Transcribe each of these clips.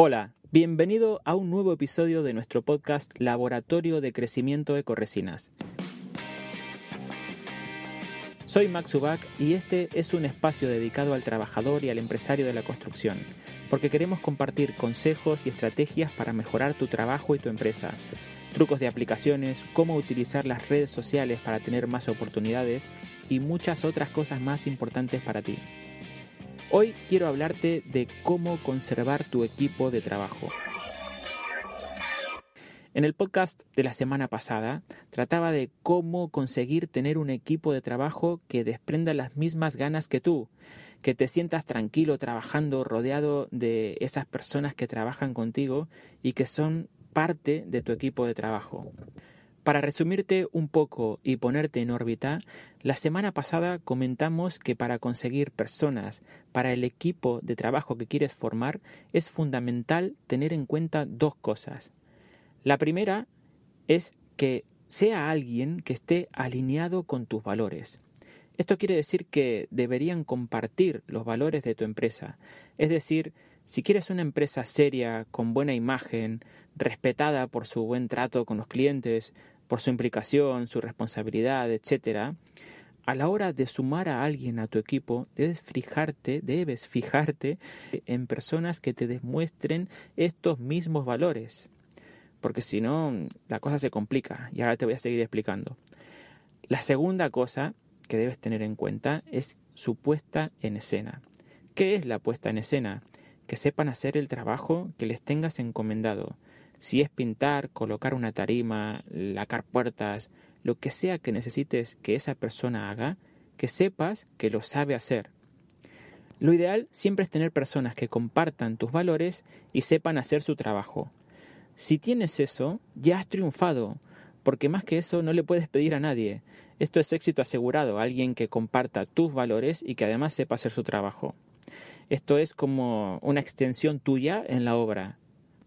Hola, bienvenido a un nuevo episodio de nuestro podcast Laboratorio de Crecimiento Ecoresinas. Soy Max Ubach y este es un espacio dedicado al trabajador y al empresario de la construcción, porque queremos compartir consejos y estrategias para mejorar tu trabajo y tu empresa, trucos de aplicaciones, cómo utilizar las redes sociales para tener más oportunidades y muchas otras cosas más importantes para ti. Hoy quiero hablarte de cómo conservar tu equipo de trabajo. En el podcast de la semana pasada trataba de cómo conseguir tener un equipo de trabajo que desprenda las mismas ganas que tú, que te sientas tranquilo trabajando rodeado de esas personas que trabajan contigo y que son parte de tu equipo de trabajo. Para resumirte un poco y ponerte en órbita, la semana pasada comentamos que para conseguir personas para el equipo de trabajo que quieres formar es fundamental tener en cuenta dos cosas. La primera es que sea alguien que esté alineado con tus valores. Esto quiere decir que deberían compartir los valores de tu empresa. Es decir, si quieres una empresa seria, con buena imagen, respetada por su buen trato con los clientes, por su implicación, su responsabilidad, etc., a la hora de sumar a alguien a tu equipo, debes fijarte, debes fijarte en personas que te demuestren estos mismos valores. Porque si no, la cosa se complica y ahora te voy a seguir explicando. La segunda cosa que debes tener en cuenta es su puesta en escena. ¿Qué es la puesta en escena? Que sepan hacer el trabajo que les tengas encomendado si es pintar, colocar una tarima, lacar puertas, lo que sea que necesites que esa persona haga, que sepas que lo sabe hacer. Lo ideal siempre es tener personas que compartan tus valores y sepan hacer su trabajo. Si tienes eso, ya has triunfado, porque más que eso no le puedes pedir a nadie. Esto es éxito asegurado, alguien que comparta tus valores y que además sepa hacer su trabajo. Esto es como una extensión tuya en la obra.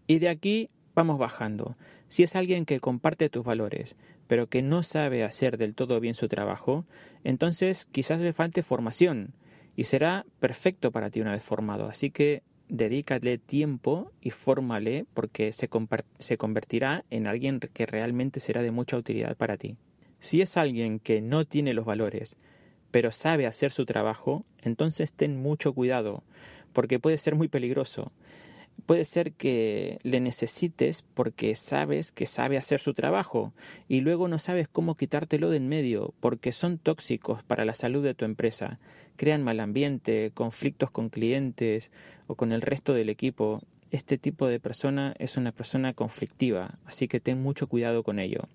Y de aquí vamos bajando. Si es alguien que comparte tus valores, pero que no sabe hacer del todo bien su trabajo, entonces quizás le falte formación y será perfecto para ti una vez formado. Así que dedícale tiempo y fórmale porque se, se convertirá en alguien que realmente será de mucha utilidad para ti. Si es alguien que no tiene los valores, pero sabe hacer su trabajo, entonces ten mucho cuidado, porque puede ser muy peligroso puede ser que le necesites porque sabes que sabe hacer su trabajo y luego no sabes cómo quitártelo de en medio porque son tóxicos para la salud de tu empresa, crean mal ambiente, conflictos con clientes o con el resto del equipo. Este tipo de persona es una persona conflictiva, así que ten mucho cuidado con ello.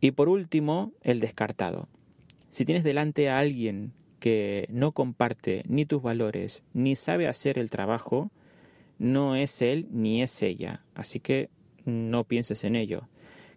Y por último, el descartado. Si tienes delante a alguien que no comparte ni tus valores ni sabe hacer el trabajo, no es él ni es ella, así que no pienses en ello.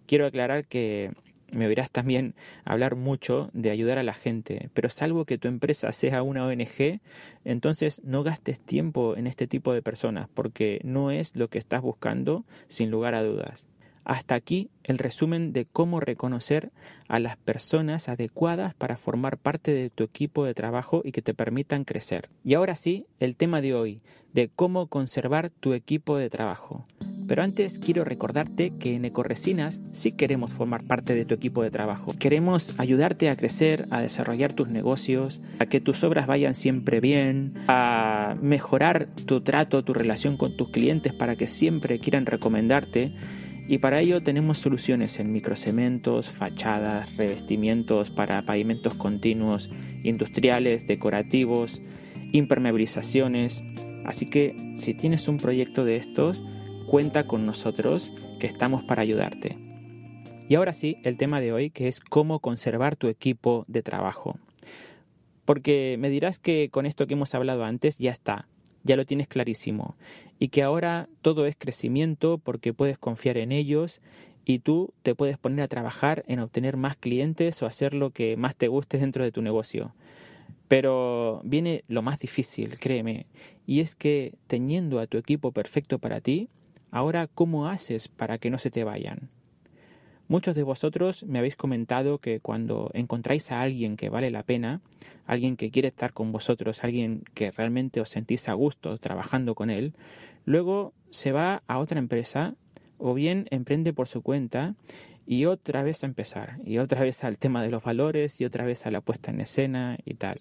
Quiero aclarar que me oirás también hablar mucho de ayudar a la gente, pero salvo que tu empresa sea una ONG, entonces no gastes tiempo en este tipo de personas, porque no es lo que estás buscando, sin lugar a dudas. Hasta aquí el resumen de cómo reconocer a las personas adecuadas para formar parte de tu equipo de trabajo y que te permitan crecer. Y ahora sí, el tema de hoy, de cómo conservar tu equipo de trabajo. Pero antes quiero recordarte que en Ecoresinas sí queremos formar parte de tu equipo de trabajo. Queremos ayudarte a crecer, a desarrollar tus negocios, a que tus obras vayan siempre bien, a mejorar tu trato, tu relación con tus clientes para que siempre quieran recomendarte y para ello tenemos soluciones en microcementos, fachadas, revestimientos para pavimentos continuos, industriales, decorativos, impermeabilizaciones. Así que si tienes un proyecto de estos, cuenta con nosotros que estamos para ayudarte. Y ahora sí, el tema de hoy que es cómo conservar tu equipo de trabajo. Porque me dirás que con esto que hemos hablado antes ya está, ya lo tienes clarísimo y que ahora todo es crecimiento porque puedes confiar en ellos y tú te puedes poner a trabajar en obtener más clientes o hacer lo que más te guste dentro de tu negocio. Pero viene lo más difícil, créeme, y es que teniendo a tu equipo perfecto para ti, ahora ¿cómo haces para que no se te vayan? Muchos de vosotros me habéis comentado que cuando encontráis a alguien que vale la pena, alguien que quiere estar con vosotros, alguien que realmente os sentís a gusto trabajando con él, luego se va a otra empresa o bien emprende por su cuenta y otra vez a empezar, y otra vez al tema de los valores y otra vez a la puesta en escena y tal.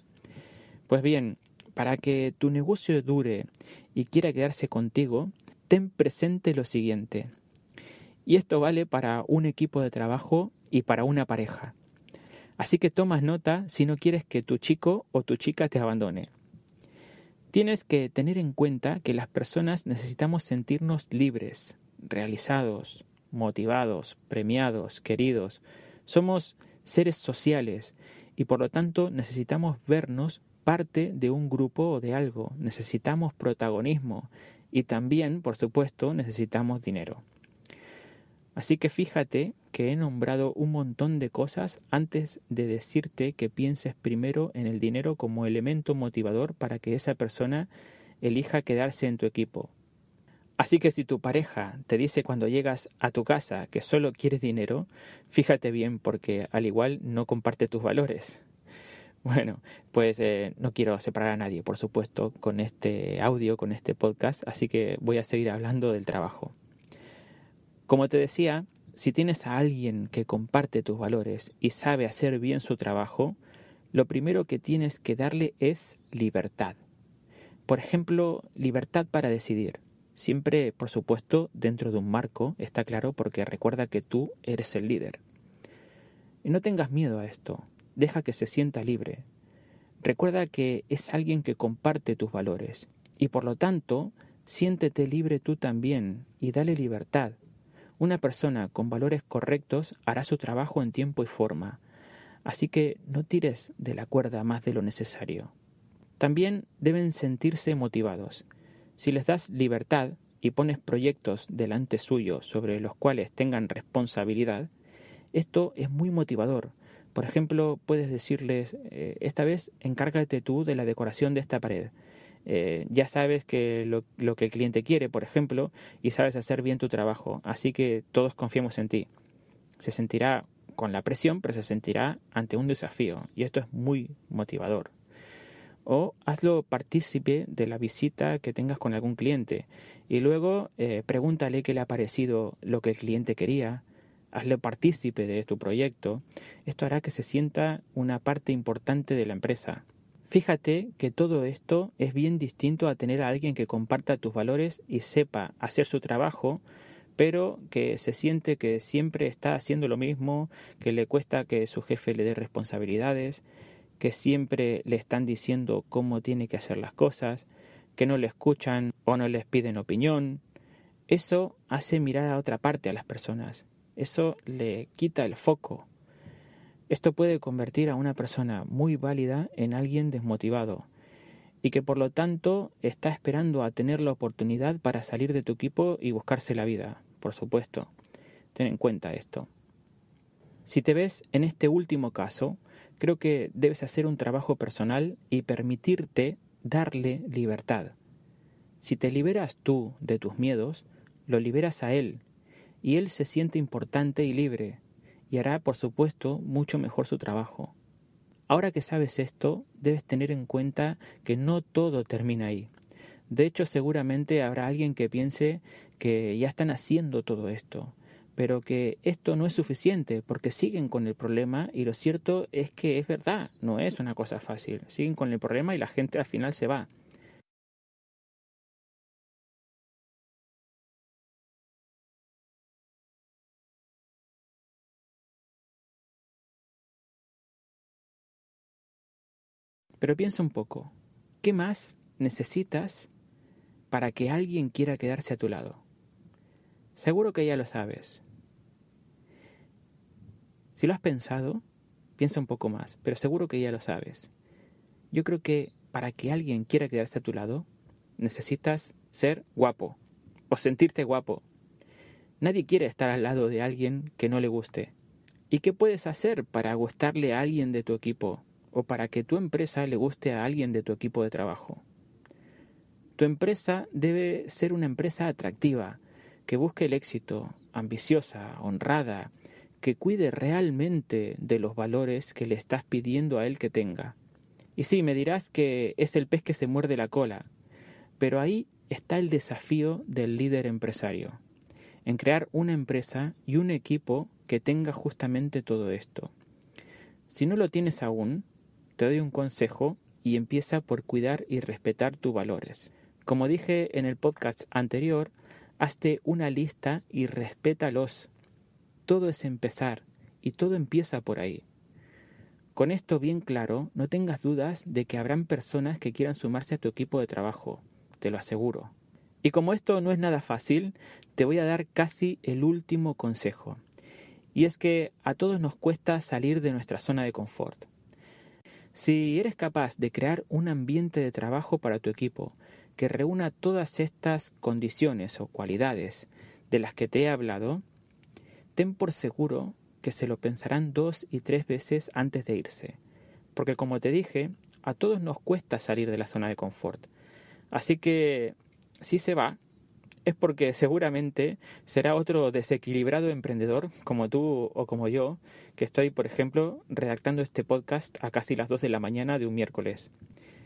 Pues bien, para que tu negocio dure y quiera quedarse contigo, ten presente lo siguiente. Y esto vale para un equipo de trabajo y para una pareja. Así que tomas nota si no quieres que tu chico o tu chica te abandone. Tienes que tener en cuenta que las personas necesitamos sentirnos libres, realizados, motivados, premiados, queridos. Somos seres sociales y por lo tanto necesitamos vernos parte de un grupo o de algo. Necesitamos protagonismo y también, por supuesto, necesitamos dinero. Así que fíjate que he nombrado un montón de cosas antes de decirte que pienses primero en el dinero como elemento motivador para que esa persona elija quedarse en tu equipo. Así que si tu pareja te dice cuando llegas a tu casa que solo quieres dinero, fíjate bien porque al igual no comparte tus valores. Bueno, pues eh, no quiero separar a nadie, por supuesto, con este audio, con este podcast, así que voy a seguir hablando del trabajo. Como te decía, si tienes a alguien que comparte tus valores y sabe hacer bien su trabajo, lo primero que tienes que darle es libertad. Por ejemplo, libertad para decidir. Siempre, por supuesto, dentro de un marco, está claro, porque recuerda que tú eres el líder. Y no tengas miedo a esto, deja que se sienta libre. Recuerda que es alguien que comparte tus valores, y por lo tanto, siéntete libre tú también y dale libertad. Una persona con valores correctos hará su trabajo en tiempo y forma, así que no tires de la cuerda más de lo necesario. También deben sentirse motivados. Si les das libertad y pones proyectos delante suyo sobre los cuales tengan responsabilidad, esto es muy motivador. Por ejemplo, puedes decirles, eh, esta vez encárgate tú de la decoración de esta pared. Eh, ya sabes que lo, que el cliente quiere, por ejemplo, y sabes hacer bien tu trabajo, así que todos confiamos en ti. Se sentirá con la presión, pero se sentirá ante un desafío, y esto es muy motivador. O hazlo partícipe de la visita que tengas con algún cliente, y luego eh, pregúntale qué le ha parecido lo que el cliente quería, hazlo partícipe de tu proyecto, esto hará que se sienta una parte importante de la empresa. Fíjate que todo esto es bien distinto a tener a alguien que comparta tus valores y sepa hacer su trabajo, pero que se siente que siempre está haciendo lo mismo, que le cuesta que su jefe le dé responsabilidades, que siempre le están diciendo cómo tiene que hacer las cosas, que no le escuchan o no les piden opinión. Eso hace mirar a otra parte a las personas. Eso le quita el foco esto puede convertir a una persona muy válida en alguien desmotivado y que por lo tanto está esperando a tener la oportunidad para salir de tu equipo y buscarse la vida, por supuesto. Ten en cuenta esto. Si te ves en este último caso, creo que debes hacer un trabajo personal y permitirte darle libertad. Si te liberas tú de tus miedos, lo liberas a él, y él se siente importante y libre, y hará, por supuesto, mucho mejor su trabajo. Ahora que sabes esto, debes tener en cuenta que no todo termina ahí. De hecho, seguramente habrá alguien que piense que ya están haciendo todo esto, pero que esto no es suficiente porque siguen con el problema y lo cierto es que es verdad, no es una cosa fácil. Siguen con el problema y la gente al final se va. Pero piensa un poco, ¿qué más necesitas para que alguien quiera quedarse a tu lado? Seguro que ya lo sabes. Si lo has pensado, piensa un poco más, pero seguro que ya lo sabes. Yo creo que para que alguien quiera quedarse a tu lado, necesitas ser guapo o sentirte guapo. Nadie quiere estar al lado de alguien que no le guste. ¿Y qué puedes hacer para gustarle a alguien de tu equipo? O para que tu empresa le guste a alguien de tu equipo de trabajo. Tu empresa debe ser una empresa atractiva, que busque el éxito, ambiciosa, honrada, que cuide realmente de los valores que le estás pidiendo a él que tenga. Y sí, me dirás que es el pez que se muerde la cola, pero ahí está el desafío del líder empresario, en crear una empresa y un equipo que tenga justamente todo esto. Si no lo tienes aún, te doy un consejo y empieza por cuidar y respetar tus valores. Como dije en el podcast anterior, hazte una lista y respétalos. Todo es empezar y todo empieza por ahí. Con esto bien claro, no tengas dudas de que habrán personas que quieran sumarse a tu equipo de trabajo, te lo aseguro. Y como esto no es nada fácil, te voy a dar casi el último consejo. Y es que a todos nos cuesta salir de nuestra zona de confort. Si eres capaz de crear un ambiente de trabajo para tu equipo que reúna todas estas condiciones o cualidades de las que te he hablado, ten por seguro que se lo pensarán dos y tres veces antes de irse, porque como te dije, a todos nos cuesta salir de la zona de confort. Así que si se va, es porque seguramente será otro desequilibrado emprendedor como tú o como yo, que estoy, por ejemplo, redactando este podcast a casi las 2 de la mañana de un miércoles.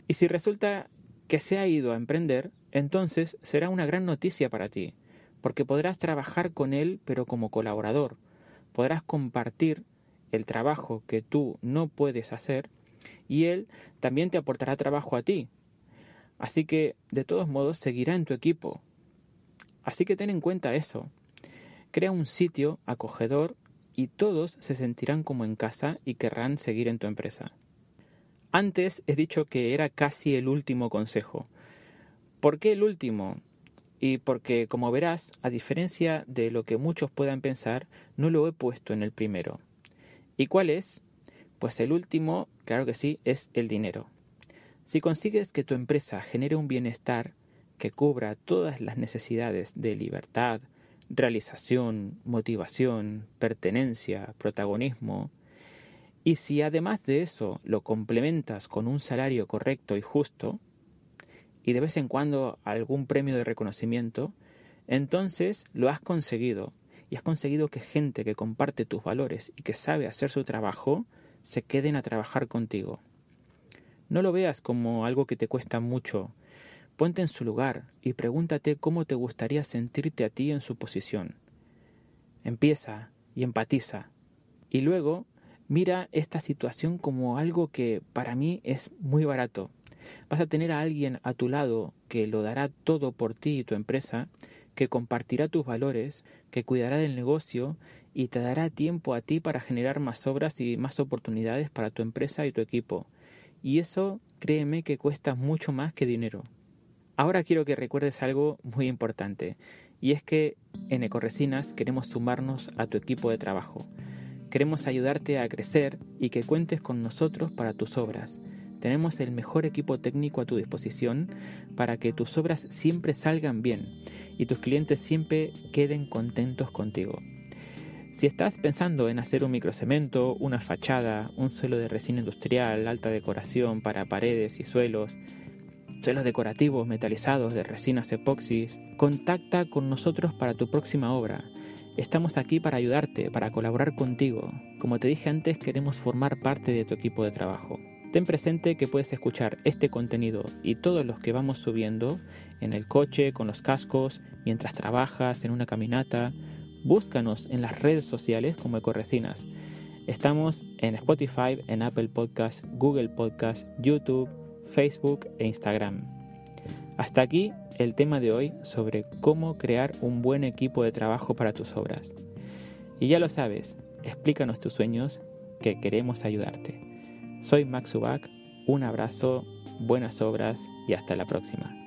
Y si resulta que se ha ido a emprender, entonces será una gran noticia para ti, porque podrás trabajar con él pero como colaborador, podrás compartir el trabajo que tú no puedes hacer y él también te aportará trabajo a ti. Así que, de todos modos, seguirá en tu equipo, Así que ten en cuenta eso. Crea un sitio acogedor y todos se sentirán como en casa y querrán seguir en tu empresa. Antes he dicho que era casi el último consejo. ¿Por qué el último? Y porque, como verás, a diferencia de lo que muchos puedan pensar, no lo he puesto en el primero. ¿Y cuál es? Pues el último, claro que sí, es el dinero. Si consigues que tu empresa genere un bienestar, que cubra todas las necesidades de libertad, realización, motivación, pertenencia, protagonismo, y si además de eso lo complementas con un salario correcto y justo, y de vez en cuando algún premio de reconocimiento, entonces lo has conseguido, y has conseguido que gente que comparte tus valores y que sabe hacer su trabajo, se queden a trabajar contigo. No lo veas como algo que te cuesta mucho, Ponte en su lugar y pregúntate cómo te gustaría sentirte a ti en su posición. Empieza y empatiza. Y luego mira esta situación como algo que para mí es muy barato. Vas a tener a alguien a tu lado que lo dará todo por ti y tu empresa, que compartirá tus valores, que cuidará del negocio y te dará tiempo a ti para generar más obras y más oportunidades para tu empresa y tu equipo. Y eso créeme que cuesta mucho más que dinero. Ahora quiero que recuerdes algo muy importante, y es que en Ecoresinas queremos sumarnos a tu equipo de trabajo. Queremos ayudarte a crecer y que cuentes con nosotros para tus obras. Tenemos el mejor equipo técnico a tu disposición para que tus obras siempre salgan bien y tus clientes siempre queden contentos contigo. Si estás pensando en hacer un microcemento, una fachada, un suelo de resina industrial, alta decoración para paredes y suelos, suelos decorativos metalizados de resinas epoxis, contacta con nosotros para tu próxima obra. Estamos aquí para ayudarte, para colaborar contigo. Como te dije antes, queremos formar parte de tu equipo de trabajo. Ten presente que puedes escuchar este contenido y todos los que vamos subiendo en el coche, con los cascos, mientras trabajas, en una caminata. Búscanos en las redes sociales como Ecoresinas. Estamos en Spotify, en Apple Podcasts, Google Podcasts, YouTube, Facebook e Instagram. Hasta aquí el tema de hoy sobre cómo crear un buen equipo de trabajo para tus obras. Y ya lo sabes, explícanos tus sueños que queremos ayudarte. Soy Max Ubak, un abrazo, buenas obras y hasta la próxima.